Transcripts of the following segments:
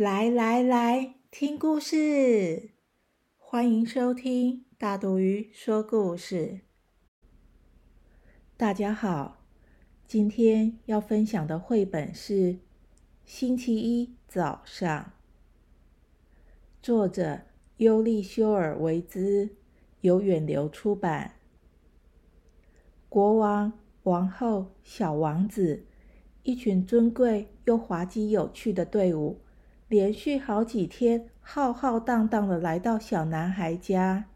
来来来，听故事！欢迎收听大肚鱼说故事。大家好，今天要分享的绘本是《星期一早上》，作者尤利修尔维兹，由远流出版。国王、王后、小王子，一群尊贵又滑稽有趣的队伍。连续好几天，浩浩荡荡的来到小男孩家。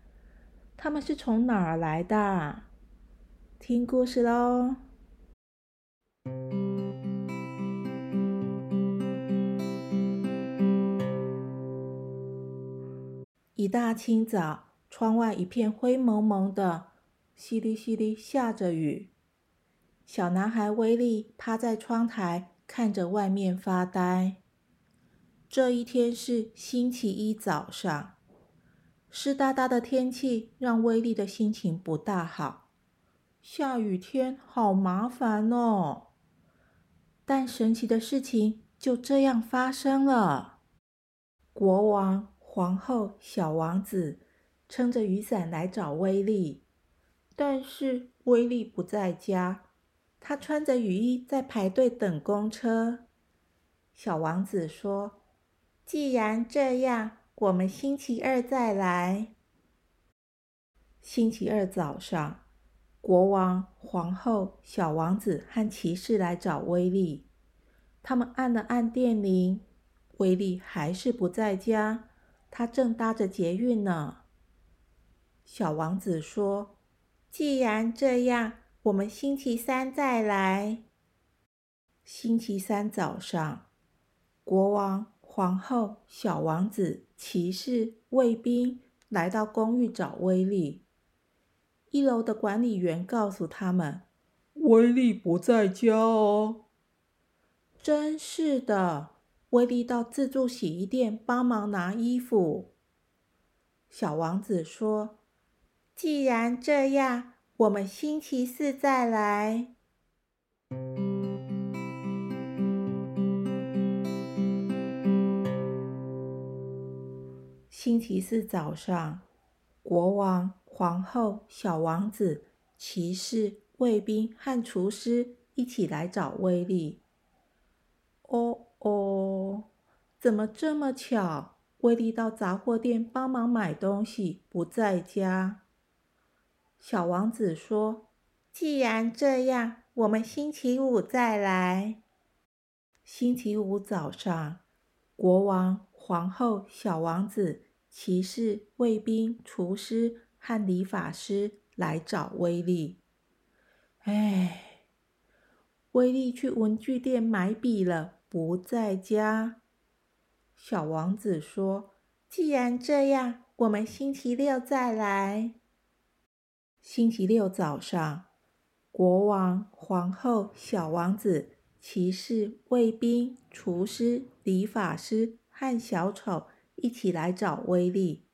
他们是从哪儿来的？听故事喽！一大清早，窗外一片灰蒙蒙的，淅沥淅沥下着雨。小男孩威利趴在窗台，看着外面发呆。这一天是星期一早上，湿哒哒的天气让威利的心情不大好。下雨天好麻烦哦。但神奇的事情就这样发生了：国王、皇后、小王子撑着雨伞来找威利，但是威利不在家，他穿着雨衣在排队等公车。小王子说。既然这样，我们星期二再来。星期二早上，国王、皇后、小王子和骑士来找威利。他们按了按电铃，威利还是不在家，他正搭着捷运呢。小王子说：“既然这样，我们星期三再来。”星期三早上，国王。皇后、小王子、骑士、卫兵来到公寓找威利。一楼的管理员告诉他们：“威利不在家哦。”真是的，威利到自助洗衣店帮忙拿衣服。小王子说：“既然这样，我们星期四再来。”星期四早上，国王、皇后、小王子、骑士、卫兵和厨师一起来找威利。哦哦，怎么这么巧？威利到杂货店帮忙买东西，不在家。小王子说：“既然这样，我们星期五再来。”星期五早上，国王、皇后、小王子。骑士、卫兵、厨师和理发师来找威利。哎，威利去文具店买笔了，不在家。小王子说：“既然这样，我们星期六再来。”星期六早上，国王、皇后、小王子、骑士、卫兵、厨师、理发师和小丑。一起来找威利，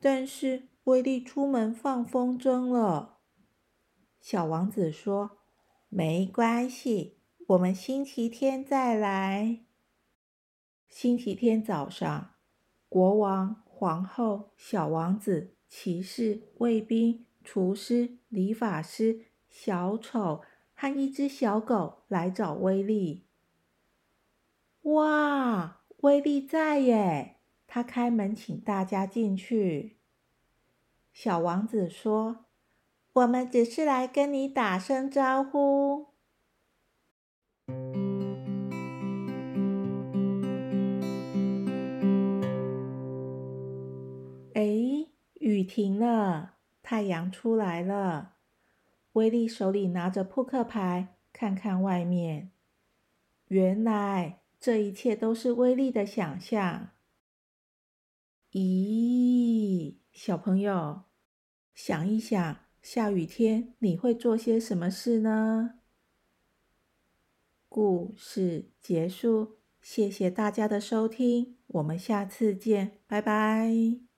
但是威利出门放风筝了。小王子说：“没关系，我们星期天再来。”星期天早上，国王、皇后、小王子、骑士、卫兵、厨师、理发师、小丑和一只小狗来找威利。哇！威利在耶！他开门，请大家进去。小王子说：“我们只是来跟你打声招呼。”哎，雨停了，太阳出来了。威利手里拿着扑克牌，看看外面。原来。这一切都是威力的想象。咦，小朋友，想一想，下雨天你会做些什么事呢？故事结束，谢谢大家的收听，我们下次见，拜拜。